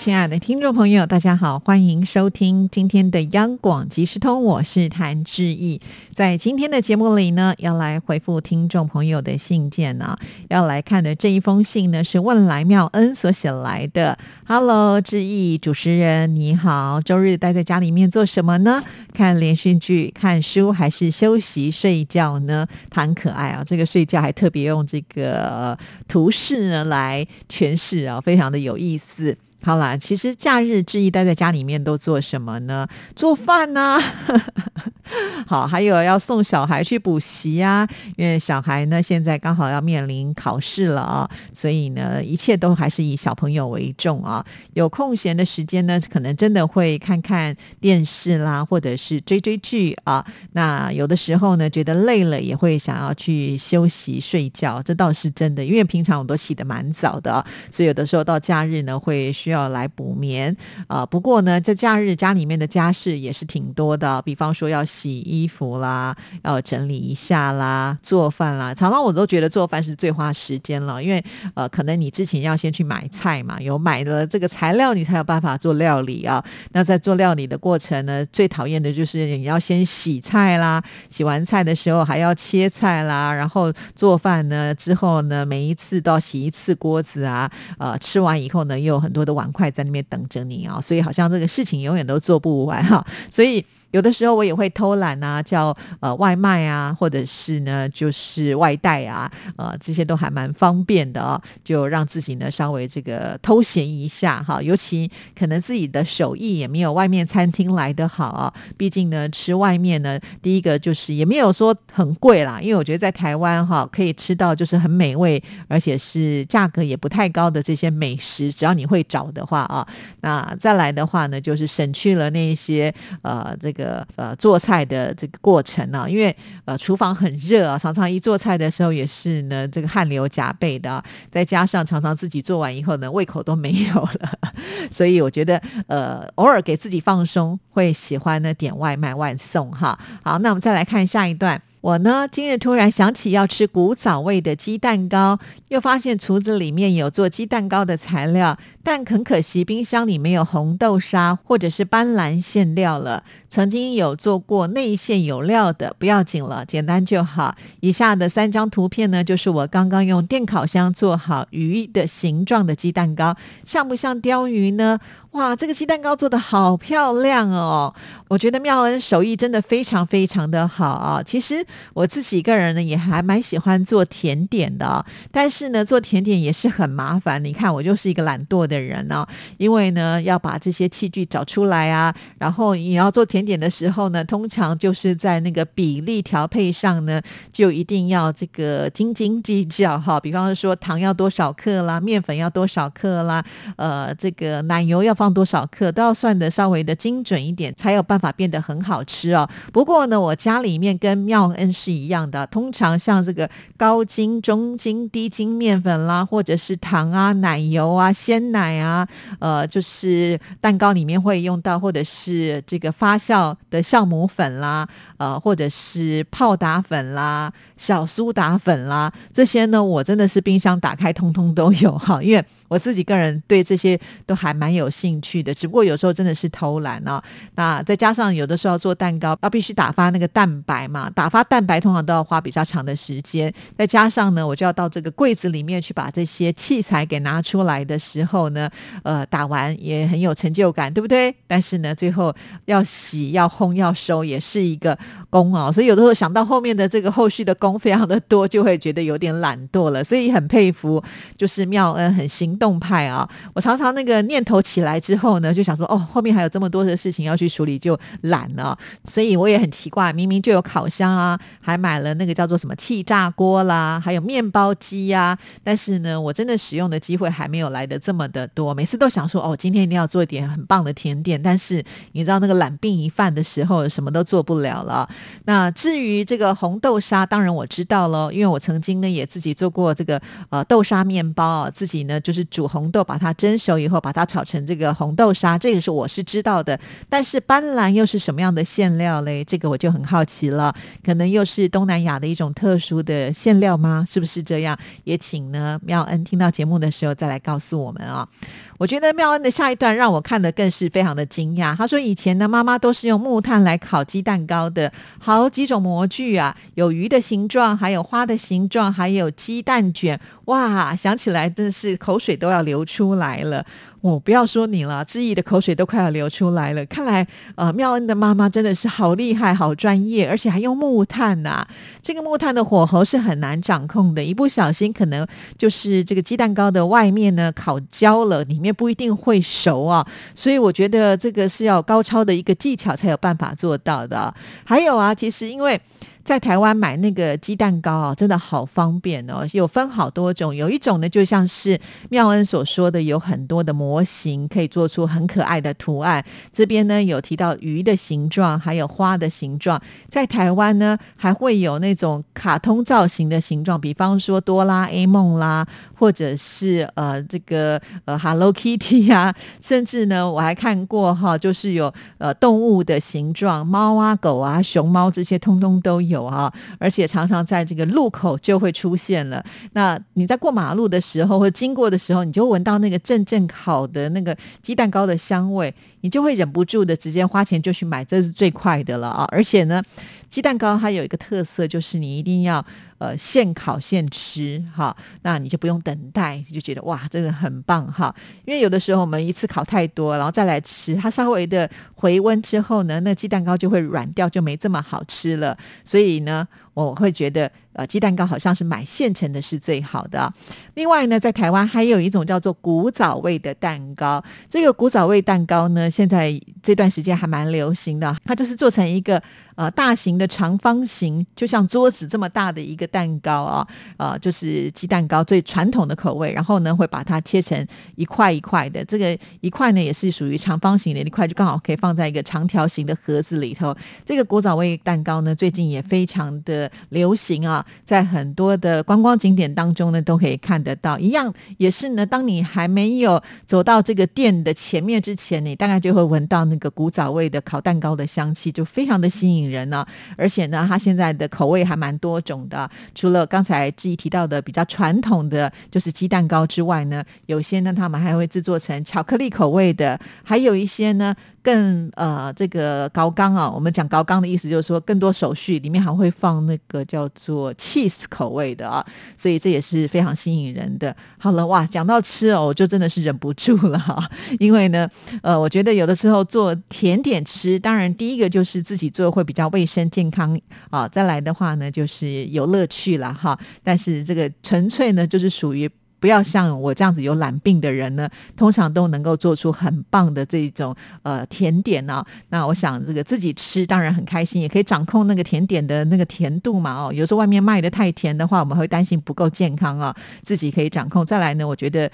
亲爱的听众朋友，大家好，欢迎收听今天的央广即时通，我是谭志毅。在今天的节目里呢，要来回复听众朋友的信件呢，要来看的这一封信呢，是问来妙恩所写来的。Hello，志毅主持人你好，周日待在家里面做什么呢？看连续剧、看书，还是休息睡觉呢？谈可爱啊，这个睡觉还特别用这个图示呢来诠释啊，非常的有意思。好啦，其实假日之意待在家里面都做什么呢？做饭呢？好，还有要送小孩去补习啊，因为小孩呢现在刚好要面临考试了啊，所以呢一切都还是以小朋友为重啊。有空闲的时间呢，可能真的会看看电视啦，或者是追追剧啊。那有的时候呢，觉得累了也会想要去休息睡觉，这倒是真的。因为平常我都起得蛮早的，所以有的时候到假日呢会需要来补眠啊。不过呢，在假日家里面的家事也是挺多的，比方说要洗衣服啦，要整理一下啦，做饭啦。常常我都觉得做饭是最花时间了，因为呃，可能你之前要先去买菜嘛，有买了这个材料，你才有办法做料理啊。那在做料理的过程呢，最讨厌的就是你要先洗菜啦，洗完菜的时候还要切菜啦，然后做饭呢之后呢，每一次都要洗一次锅子啊，呃，吃完以后呢，又有很多的碗筷在那边等着你啊，所以好像这个事情永远都做不完哈，所以。有的时候我也会偷懒啊，叫呃外卖啊，或者是呢就是外带啊，呃这些都还蛮方便的哦，就让自己呢稍微这个偷闲一下哈。尤其可能自己的手艺也没有外面餐厅来的好啊，毕竟呢吃外面呢，第一个就是也没有说很贵啦，因为我觉得在台湾哈可以吃到就是很美味，而且是价格也不太高的这些美食，只要你会找的话啊，那再来的话呢，就是省去了那些呃这个。呃做菜的这个过程呢，因为呃厨房很热啊，常常一做菜的时候也是呢这个汗流浃背的，再加上常常自己做完以后呢胃口都没有了，所以我觉得呃偶尔给自己放松，会喜欢呢点外卖外送哈。好，那我们再来看下一段。我呢，今日突然想起要吃古早味的鸡蛋糕，又发现厨子里面有做鸡蛋糕的材料，但很可惜冰箱里没有红豆沙或者是斑斓馅料了。曾经有做过内馅有料的，不要紧了，简单就好。以下的三张图片呢，就是我刚刚用电烤箱做好鱼的形状的鸡蛋糕，像不像鲷鱼呢？哇，这个鸡蛋糕做的好漂亮哦！我觉得妙恩手艺真的非常非常的好啊。其实我自己个人呢，也还蛮喜欢做甜点的，但是呢，做甜点也是很麻烦。你看，我就是一个懒惰的人呢，因为呢，要把这些器具找出来啊，然后你要做甜点的时候呢，通常就是在那个比例调配上呢，就一定要这个斤斤计较哈。比方说，糖要多少克啦，面粉要多少克啦，呃，这个奶油要。放多少克都要算的稍微的精准一点，才有办法变得很好吃哦。不过呢，我家里面跟妙是一样的，通常像这个高筋、中筋、低筋面粉啦，或者是糖啊、奶油啊、鲜奶啊，呃，就是蛋糕里面会用到，或者是这个发酵的酵母粉啦，呃，或者是泡打粉啦、小苏打粉啦，这些呢，我真的是冰箱打开通通都有哈，因为我自己个人对这些都还蛮有兴。趣的，只不过有时候真的是偷懒啊。那再加上有的时候做蛋糕，要必须打发那个蛋白嘛，打发蛋白通常都要花比较长的时间。再加上呢，我就要到这个柜子里面去把这些器材给拿出来的时候呢，呃，打完也很有成就感，对不对？但是呢，最后要洗、要烘、要收，也是一个工哦。所以有的时候想到后面的这个后续的工非常的多，就会觉得有点懒惰了。所以很佩服，就是妙恩很行动派啊。我常常那个念头起来。之后呢，就想说哦，后面还有这么多的事情要去处理，就懒了。所以我也很奇怪，明明就有烤箱啊，还买了那个叫做什么气炸锅啦，还有面包机呀。但是呢，我真的使用的机会还没有来的这么的多。每次都想说，哦，今天一定要做一点很棒的甜点。但是你知道那个懒病一犯的时候，什么都做不了了。那至于这个红豆沙，当然我知道喽，因为我曾经呢也自己做过这个呃豆沙面包，自己呢就是煮红豆，把它蒸熟以后，把它炒成这个红豆沙，这个是我是知道的。但是斑斓又是什么样的馅料嘞？这个我就很好奇了。可能又是东南亚的一种特殊的馅料吗？是不是这样？也请呢妙恩听到节目的时候再来告诉我们啊。我觉得妙恩的下一段让我看的更是非常的惊讶。他说以前呢妈妈都是用木炭来烤鸡蛋糕的，好几种模具啊，有鱼的形状，还有花的形状，还有鸡蛋卷。哇，想起来真的是口水都要流出来了。我不要说你了，志毅的口水都快要流出来了。看来，呃，妙恩的妈妈真的是好厉害、好专业，而且还用木炭呐。这个木炭的火候是很难掌控的，一不小心可能就是这个鸡蛋糕的外面呢烤焦了，里面不一定会熟啊。所以我觉得这个是要高超的一个技巧才有办法做到的。还有啊，其实因为。在台湾买那个鸡蛋糕啊，真的好方便哦，有分好多种。有一种呢，就像是妙恩所说的，有很多的模型可以做出很可爱的图案。这边呢有提到鱼的形状，还有花的形状。在台湾呢，还会有那种卡通造型的形状，比方说哆啦 A 梦啦，或者是呃这个呃 Hello Kitty 呀，甚至呢我还看过哈，就是有呃动物的形状，猫啊、狗啊、熊猫这些，通通都。有啊，而且常常在这个路口就会出现了。那你在过马路的时候或经过的时候，你就闻到那个阵阵烤的那个鸡蛋糕的香味，你就会忍不住的直接花钱就去买，这是最快的了啊！而且呢，鸡蛋糕它有一个特色，就是你一定要。呃，现烤现吃，哈，那你就不用等待，就觉得哇，真的很棒哈。因为有的时候我们一次烤太多，然后再来吃，它稍微的回温之后呢，那鸡蛋糕就会软掉，就没这么好吃了。所以呢，我会觉得。呃，鸡蛋糕好像是买现成的是最好的。另外呢，在台湾还有一种叫做古早味的蛋糕。这个古早味蛋糕呢，现在这段时间还蛮流行的。它就是做成一个呃大型的长方形，就像桌子这么大的一个蛋糕啊，呃，就是鸡蛋糕最传统的口味。然后呢，会把它切成一块一块的。这个一块呢，也是属于长方形的一块，就刚好可以放在一个长条形的盒子里头。这个古早味蛋糕呢，最近也非常的流行啊。在很多的观光景点当中呢，都可以看得到。一样也是呢，当你还没有走到这个店的前面之前，你大概就会闻到那个古早味的烤蛋糕的香气，就非常的吸引人呢。而且呢，它现在的口味还蛮多种的。除了刚才志毅提到的比较传统的就是鸡蛋糕之外呢，有些呢他们还会制作成巧克力口味的，还有一些呢。更呃，这个高刚啊，我们讲高刚的意思就是说更多手续，里面还会放那个叫做 cheese 口味的啊，所以这也是非常吸引人的。好了，哇，讲到吃哦，我就真的是忍不住了哈，因为呢，呃，我觉得有的时候做甜点吃，当然第一个就是自己做会比较卫生健康啊，再来的话呢，就是有乐趣了哈。但是这个纯粹呢，就是属于。不要像我这样子有懒病的人呢，通常都能够做出很棒的这种呃甜点呢。那我想这个自己吃当然很开心，也可以掌控那个甜点的那个甜度嘛。哦，有时候外面卖的太甜的话，我们会担心不够健康啊。自己可以掌控。再来呢，我觉得。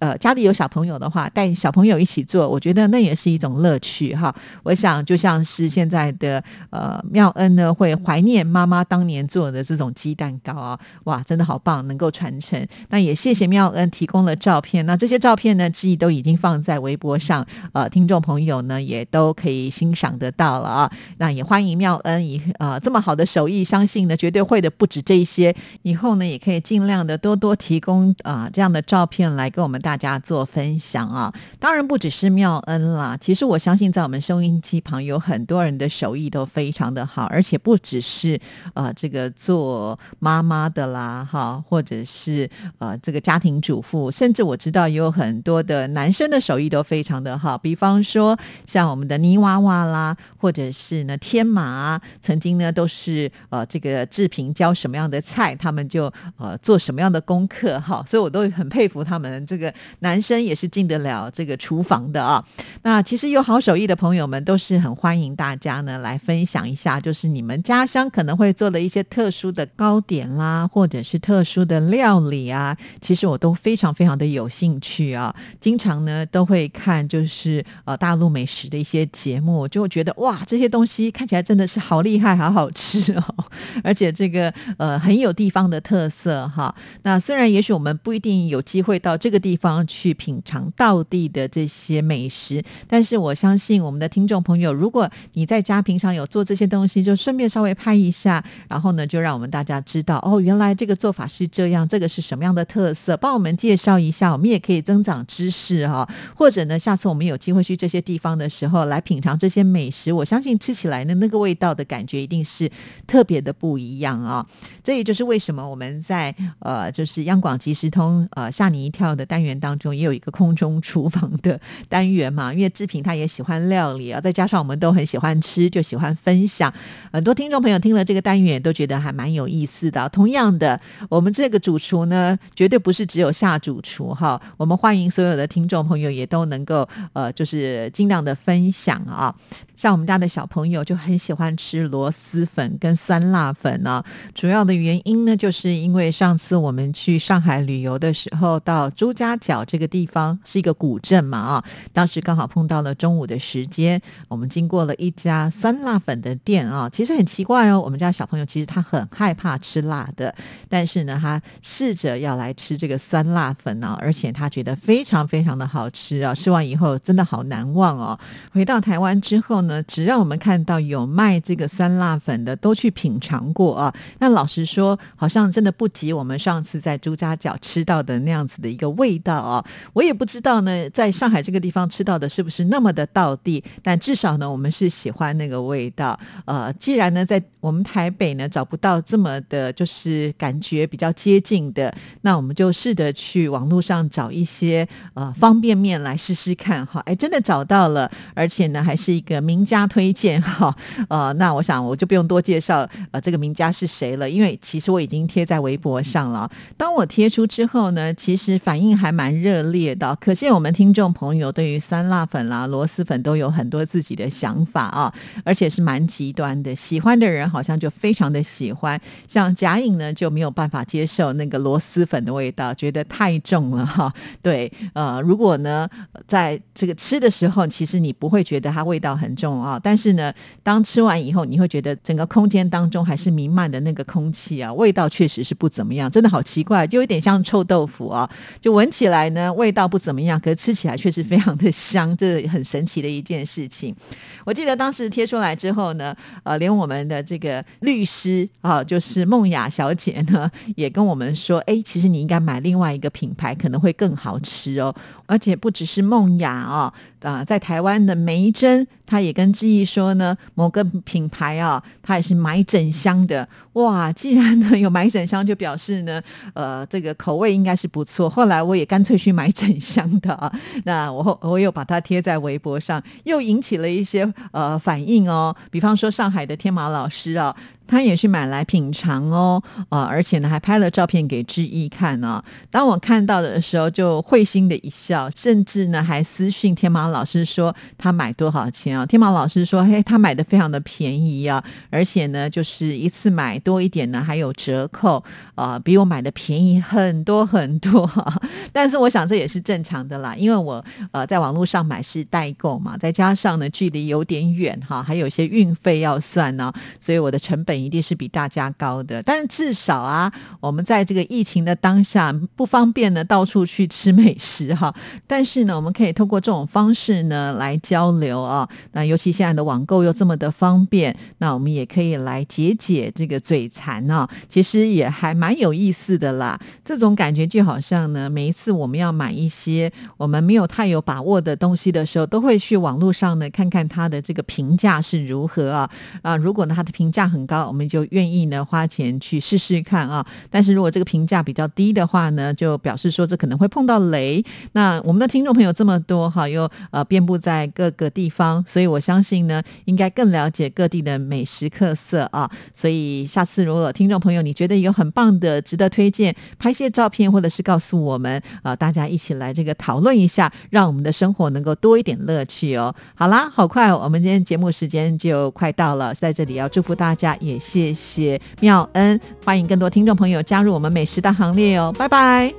呃，家里有小朋友的话，带小朋友一起做，我觉得那也是一种乐趣哈。我想就像是现在的呃妙恩呢，会怀念妈妈当年做的这种鸡蛋糕啊，哇，真的好棒，能够传承。那也谢谢妙恩提供了照片，那这些照片呢，记忆都已经放在微博上，呃，听众朋友呢也都可以欣赏得到了啊。那也欢迎妙恩以呃这么好的手艺，相信呢绝对会的不止这一些，以后呢也可以尽量的多多提供啊这样的照片来跟我们大。大家做分享啊，当然不只是妙恩啦。其实我相信，在我们收音机旁有很多人的手艺都非常的好，而且不只是呃这个做妈妈的啦，哈，或者是呃这个家庭主妇，甚至我知道也有很多的男生的手艺都非常的好。比方说像我们的泥娃娃啦，或者是呢天马，曾经呢都是呃这个志平教什么样的菜，他们就呃做什么样的功课哈。所以我都很佩服他们这个。男生也是进得了这个厨房的啊。那其实有好手艺的朋友们都是很欢迎大家呢来分享一下，就是你们家乡可能会做的一些特殊的糕点啦，或者是特殊的料理啊。其实我都非常非常的有兴趣啊，经常呢都会看就是呃大陆美食的一些节目，就会觉得哇这些东西看起来真的是好厉害，好好吃哦，而且这个呃很有地方的特色哈。那虽然也许我们不一定有机会到这个地方去品尝道地的这些美食，但是我相信我们的听众朋友，如果你在家平常有做这些东西，就顺便稍微拍一下，然后呢就让我们大家知道哦，原来这个做法是这样，这个是什么样的特色，帮我们介绍一下，我们也可以增长知识哈。或者呢，下次我们有机会去这些地方的时候，来品尝这些美食，我相信吃起来呢那个味道的感觉一定是特别的不一样啊。这也就是为什么我们在呃，就是央广即时通呃吓你一跳的单元当中，也有一个空中厨房的单元嘛。因为志平他也喜欢料理啊，再加上我们都很喜欢吃，就喜欢分享。很多听众朋友听了这个单元都觉得还蛮有意思的。同样的，我们这个主厨呢，绝对不是只有下主厨哈。我们欢迎所有的听众朋友也都能够呃，就是尽量的分享啊。像我们家的小朋友就很喜欢吃螺蛳粉跟酸辣粉呢。主要的原因呢，就是因为上次我们去上海旅游的时候，到朱家角这个地方是一个古镇嘛啊，当时刚好碰到了中午的时间，我们经过了一家酸辣粉的店啊。其实很奇怪哦，我们家小朋友其实他很害怕吃辣的，但是呢，他试着要来吃这个酸辣粉啊，而且他觉得非常非常的好吃啊。吃完以后真的好难忘哦。回到台湾之后呢，只要我们看到有卖这个酸辣粉的，都去品尝过啊。那老实说，好像真的不及我们上次在朱家角吃到的那样子的一个味道啊。我也不知道呢，在上海这个地方吃到的是不是那么的道地，但至少呢，我们是喜欢那个味道。呃，既然呢，在我们台北呢找不到这么的，就是感觉比较接近的，那我们就试着去网络上找一些呃方便面来试试看哈。哎，真的找到了，而且呢，还是一个名家推荐哈。呃，那我想我就不用多介绍呃这个名家是谁了，因为其实我已经贴在微博上了。当我贴出之后呢，其实反应还蛮蛮热烈的，可见我们听众朋友对于酸辣粉啦、螺蛳粉都有很多自己的想法啊，而且是蛮极端的，喜欢的人。好像就非常的喜欢，像贾颖呢就没有办法接受那个螺蛳粉的味道，觉得太重了哈。对，呃，如果呢在这个吃的时候，其实你不会觉得它味道很重啊，但是呢，当吃完以后，你会觉得整个空间当中还是弥漫的那个空气啊，味道确实是不怎么样，真的好奇怪，就有点像臭豆腐啊，就闻起来呢味道不怎么样，可是吃起来却是非常的香，这很神奇的一件事情。我记得当时贴出来之后呢，呃，连我们的这个律师啊，就是梦雅小姐呢，也跟我们说，哎，其实你应该买另外一个品牌，可能会更好吃哦。而且不只是梦雅啊，啊，在台湾的梅珍，他也跟志毅说呢，某个品牌啊，他也是买整箱的。哇，既然呢有买整箱，就表示呢，呃，这个口味应该是不错。后来我也干脆去买整箱的啊，那我我又把它贴在微博上，又引起了一些呃反应哦。比方说上海的天马老师。啊，他也去买来品尝哦，呃，而且呢还拍了照片给志毅看呢。当我看到的时候，就会心的一笑，甚至呢还私讯天猫老师说他买多少钱啊？天猫老师说，嘿，他买的非常的便宜啊，而且呢就是一次买多一点呢还有折扣，啊，比我买的便宜很多很多。但是我想这也是正常的啦，因为我呃在网络上买是代购嘛，再加上呢距离有点远哈，还有一些运费要算呢。所以我的成本一定是比大家高的，但至少啊，我们在这个疫情的当下不方便呢，到处去吃美食哈。但是呢，我们可以通过这种方式呢来交流啊。那尤其现在的网购又这么的方便，那我们也可以来解解这个嘴馋啊。其实也还蛮有意思的啦。这种感觉就好像呢，每一次我们要买一些我们没有太有把握的东西的时候，都会去网络上呢看看它的这个评价是如何啊啊。如果呢它的评价很高，我们就愿意呢花钱去试试看啊。但是如果这个评价比较低的话呢就表示说这可能会碰到雷。那我们的听众朋友这么多哈又呃遍布在各个地方所以我相信呢应该更了解各地的美食特色啊。所以下次如果听众朋友你觉得有很棒的值得推荐拍些照片或者是告诉我们啊大家一起来这个讨论一下让我们的生活能够多一点乐趣哦。好啦好快哦我们今天节目时间就快到了在这里要祝福大家也谢谢妙恩欢迎更多听众朋友加入我们美食的行列哦拜拜。